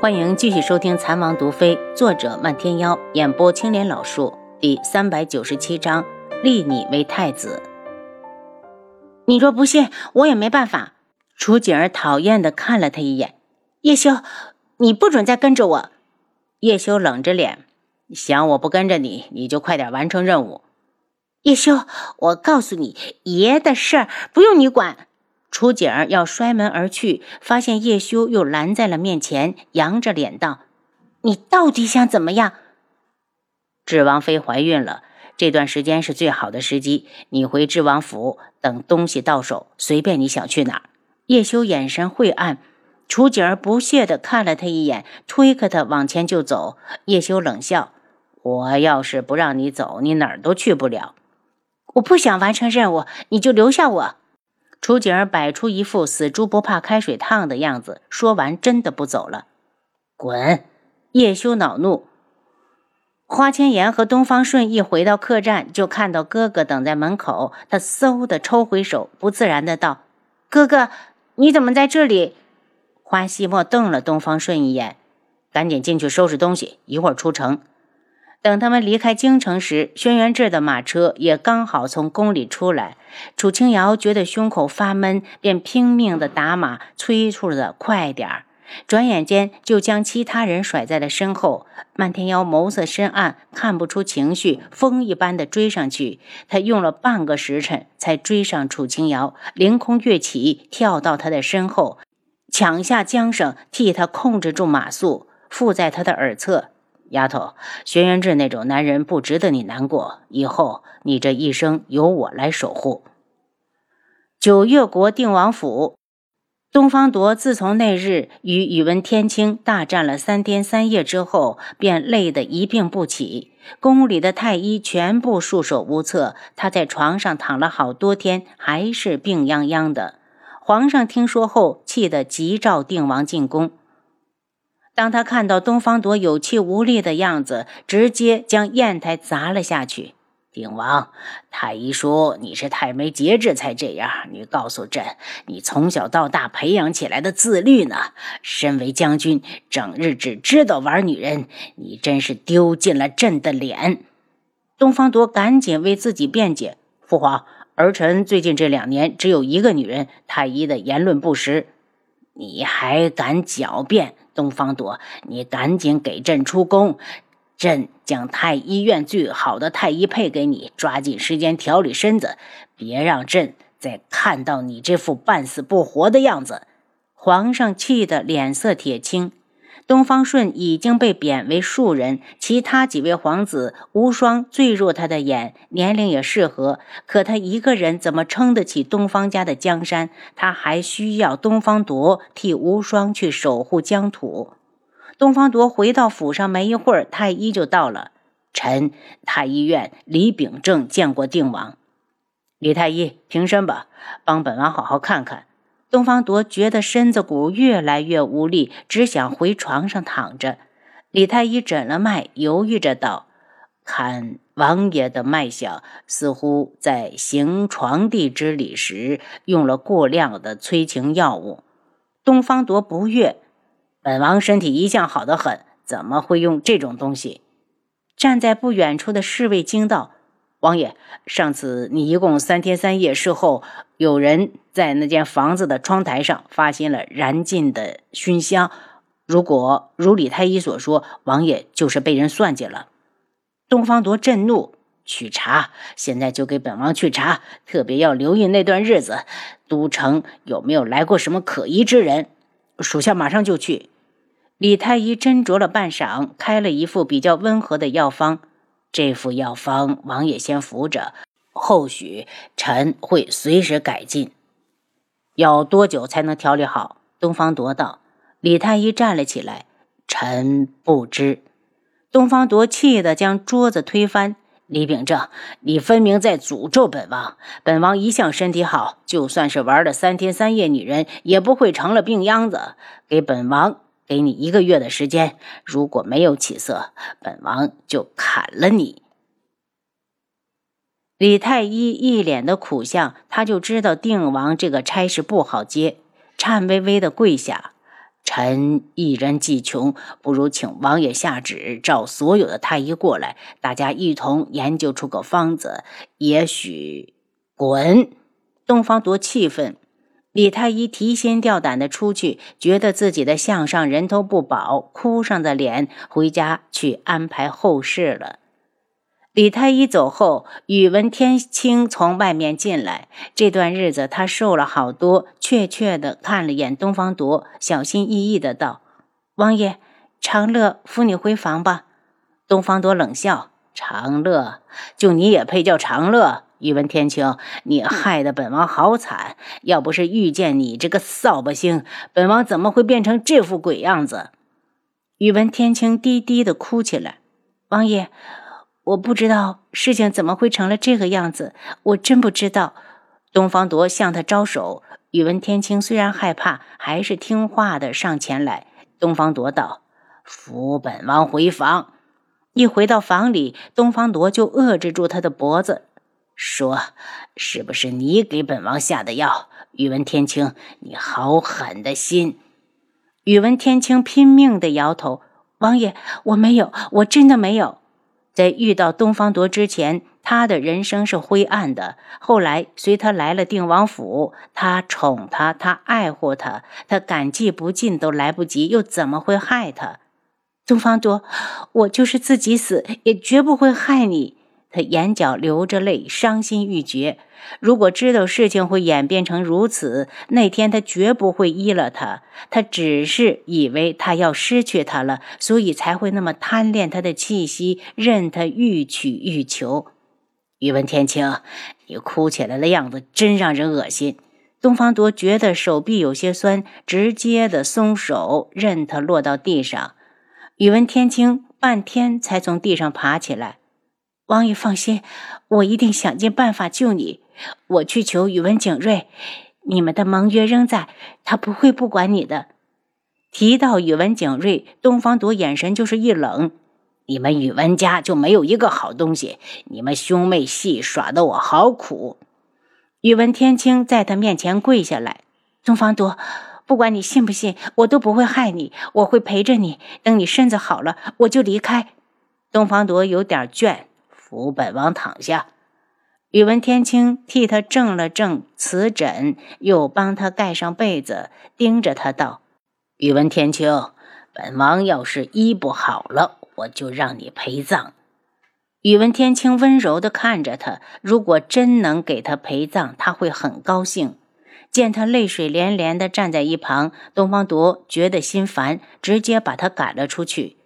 欢迎继续收听《残王毒妃》，作者漫天妖，演播青莲老树，第三百九十七章：立你为太子。你若不信，我也没办法。楚景儿讨厌的看了他一眼：“叶修，你不准再跟着我。”叶修冷着脸：“想我不跟着你，你就快点完成任务。”叶修，我告诉你，爷的事儿不用你管。楚景儿要摔门而去，发现叶修又拦在了面前，扬着脸道：“你到底想怎么样？”智王妃怀孕了，这段时间是最好的时机。你回智王府，等东西到手，随便你想去哪儿。叶修眼神晦暗，楚景儿不屑地看了他一眼，推开他往前就走。叶修冷笑：“我要是不让你走，你哪儿都去不了。我不想完成任务，你就留下我。”楚景儿摆出一副死猪不怕开水烫的样子，说完真的不走了。滚！叶修恼怒。花千颜和东方顺一回到客栈，就看到哥哥等在门口。他嗖的抽回手，不自然的道：“哥哥，你怎么在这里？”花希墨瞪了东方顺一眼，赶紧进去收拾东西，一会儿出城。等他们离开京城时，轩辕志的马车也刚好从宫里出来。楚清瑶觉得胸口发闷，便拼命的打马，催促着快点儿。转眼间就将其他人甩在了身后。漫天妖眸色深暗，看不出情绪，风一般的追上去。他用了半个时辰才追上楚清瑶，凌空跃起，跳到他的身后，抢下缰绳，替他控制住马速，附在他的耳侧。丫头，轩辕志那种男人不值得你难过。以后你这一生由我来守护。九月国定王府，东方铎自从那日与宇文天清大战了三天三夜之后，便累得一病不起。宫里的太医全部束手无策，他在床上躺了好多天，还是病殃殃的。皇上听说后，气得急召定王进宫。当他看到东方铎有气无力的样子，直接将砚台砸了下去。鼎王，太医说你是太没节制才这样。你告诉朕，你从小到大培养起来的自律呢？身为将军，整日只知道玩女人，你真是丢尽了朕的脸。东方铎赶紧为自己辩解：父皇，儿臣最近这两年只有一个女人。太医的言论不实，你还敢狡辩？东方朵，你赶紧给朕出宫，朕将太医院最好的太医配给你，抓紧时间调理身子，别让朕再看到你这副半死不活的样子。皇上气得脸色铁青。东方顺已经被贬为庶人，其他几位皇子无双最入他的眼，年龄也适合。可他一个人怎么撑得起东方家的江山？他还需要东方铎替无双去守护疆土。东方铎回到府上没一会儿，太医就到了。臣太医院李秉正见过定王。李太医，平身吧，帮本王好好看看。东方铎觉得身子骨越来越无力，只想回床上躺着。李太医诊了脉，犹豫着道：“看王爷的脉象，似乎在行床地之礼时用了过量的催情药物。”东方铎不悦：“本王身体一向好得很，怎么会用这种东西？”站在不远处的侍卫惊道。王爷，上次你一共三天三夜，事后有人在那间房子的窗台上发现了燃尽的熏香。如果如李太医所说，王爷就是被人算计了。东方铎震怒，去查，现在就给本王去查，特别要留意那段日子，都城有没有来过什么可疑之人。属下马上就去。李太医斟酌了半晌，开了一副比较温和的药方。这副药方，王爷先服着，后续臣会随时改进。要多久才能调理好？东方铎道。李太医站了起来，臣不知。东方铎气得将桌子推翻。李秉正，你分明在诅咒本王！本王一向身体好，就算是玩了三天三夜女人，也不会成了病秧子。给本王。给你一个月的时间，如果没有起色，本王就砍了你。李太医一脸的苦相，他就知道定王这个差事不好接，颤巍巍的跪下：“臣一人既穷，不如请王爷下旨，召所有的太医过来，大家一同研究出个方子。也许，滚！东方多气愤。李太医提心吊胆的出去，觉得自己的项上人头不保，哭丧着脸回家去安排后事了。李太医走后，宇文天清从外面进来。这段日子他瘦了好多，怯怯的看了眼东方铎，小心翼翼的道：“王爷，长乐扶你回房吧。”东方铎冷笑：“长乐，就你也配叫长乐？”宇文天清，你害得本王好惨！要不是遇见你这个扫把星，本王怎么会变成这副鬼样子？宇文天清低低的哭起来。王爷，我不知道事情怎么会成了这个样子，我真不知道。东方铎向他招手，宇文天清虽然害怕，还是听话的上前来。东方铎道：“扶本王回房。”一回到房里，东方铎就扼制住他的脖子。说：“是不是你给本王下的药？”宇文天清，你好狠的心！宇文天清拼命的摇头：“王爷，我没有，我真的没有。”在遇到东方铎之前，他的人生是灰暗的。后来随他来了定王府，他宠他，他爱护他，他感激不尽都来不及，又怎么会害他？东方铎，我就是自己死，也绝不会害你。他眼角流着泪，伤心欲绝。如果知道事情会演变成如此，那天他绝不会依了他。他只是以为他要失去他了，所以才会那么贪恋他的气息，任他欲取欲求。宇文天清，你哭起来的样子真让人恶心。东方多觉得手臂有些酸，直接的松手，任他落到地上。宇文天清半天才从地上爬起来。王爷放心，我一定想尽办法救你。我去求宇文景睿，你们的盟约仍在，他不会不管你的。提到宇文景睿，东方朵眼神就是一冷。你们宇文家就没有一个好东西，你们兄妹戏耍得我好苦。宇文天清在他面前跪下来，东方朵，不管你信不信，我都不会害你，我会陪着你。等你身子好了，我就离开。东方朵有点倦。扶本王躺下，宇文天清替他正了正瓷枕，又帮他盖上被子，盯着他道：“宇文天清，本王要是医不好了，我就让你陪葬。”宇文天清温柔地看着他，如果真能给他陪葬，他会很高兴。见他泪水连连地站在一旁，东方铎觉得心烦，直接把他赶了出去。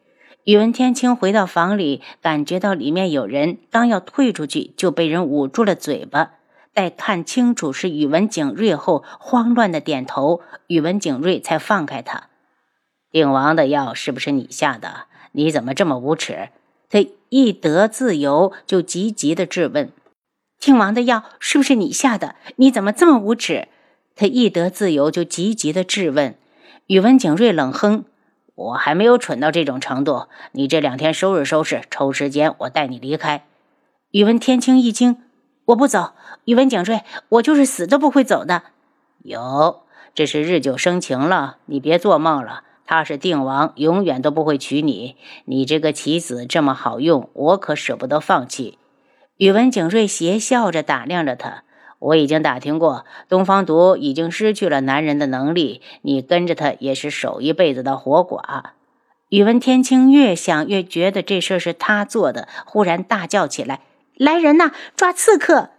宇文天清回到房里，感觉到里面有人，刚要退出去，就被人捂住了嘴巴。待看清楚是宇文景睿后，慌乱的点头，宇文景睿才放开他。定王的药是不是你下的？你怎么这么无耻？他一得自由，就急急的质问：“定王的药是不是你下的？你怎么这么无耻？”他一得自由，就急急的质问。宇文景睿冷哼。我还没有蠢到这种程度，你这两天收拾收拾，抽时间我带你离开。宇文天清一惊，我不走。宇文景睿，我就是死都不会走的。有，这是日久生情了，你别做梦了。他是定王，永远都不会娶你。你这个棋子这么好用，我可舍不得放弃。宇文景睿邪笑着打量着他。我已经打听过，东方独已经失去了男人的能力，你跟着他也是守一辈子的活寡。宇文天清越想越觉得这事儿是他做的，忽然大叫起来：“来人呐，抓刺客！”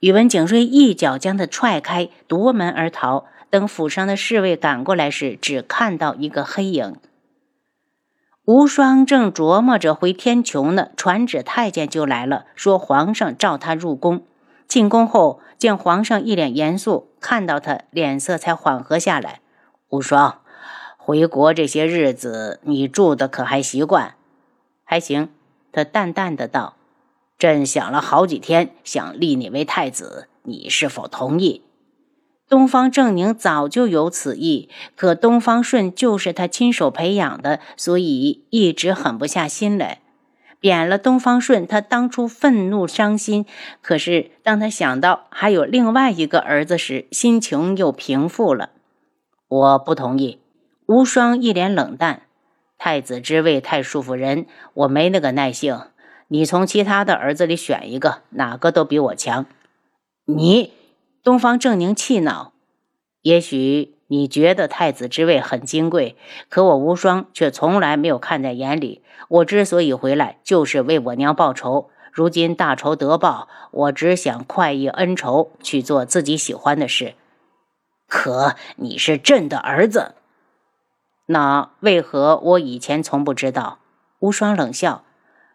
宇文景睿一脚将他踹开，夺门而逃。等府上的侍卫赶过来时，只看到一个黑影。无双正琢磨着回天穹呢，传旨太监就来了，说皇上召他入宫。进宫后，见皇上一脸严肃，看到他脸色才缓和下来。无双，回国这些日子，你住的可还习惯？还行。他淡淡的道：“朕想了好几天，想立你为太子，你是否同意？”东方正宁早就有此意，可东方顺就是他亲手培养的，所以一直狠不下心来。贬了东方顺，他当初愤怒伤心，可是当他想到还有另外一个儿子时，心情又平复了。我不同意。无双一脸冷淡：“太子之位太束缚人，我没那个耐性。你从其他的儿子里选一个，哪个都比我强。”你，东方正宁气恼：“也许你觉得太子之位很金贵，可我无双却从来没有看在眼里。我之所以回来，就是为我娘报仇。如今大仇得报，我只想快意恩仇，去做自己喜欢的事。可你是朕的儿子，那为何我以前从不知道？”无双冷笑：“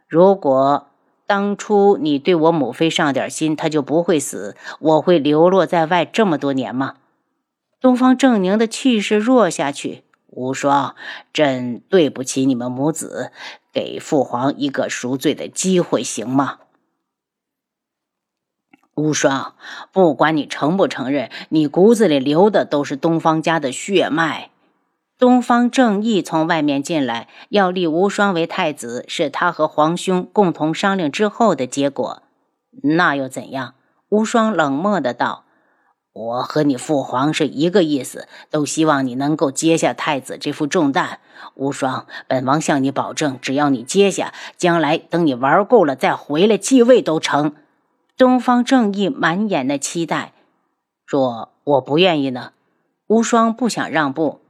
如果……”当初你对我母妃上点心，她就不会死。我会流落在外这么多年吗？东方正宁的气势弱下去。无双，朕对不起你们母子，给父皇一个赎罪的机会，行吗？无双，不管你承不承认，你骨子里流的都是东方家的血脉。东方正义从外面进来，要立无双为太子，是他和皇兄共同商量之后的结果。那又怎样？无双冷漠的道：“我和你父皇是一个意思，都希望你能够接下太子这副重担。无双，本王向你保证，只要你接下，将来等你玩够了再回来继位都成。”东方正义满眼的期待。若我不愿意呢？无双不想让步。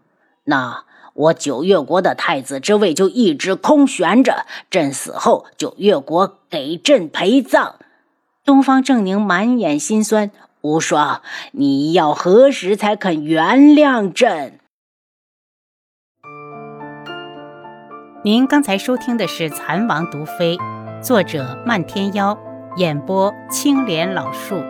那我九月国的太子之位就一直空悬着，朕死后九月国给朕陪葬。东方正宁满眼心酸，无双，你要何时才肯原谅朕？您刚才收听的是《蚕王毒妃》，作者漫天妖，演播青莲老树。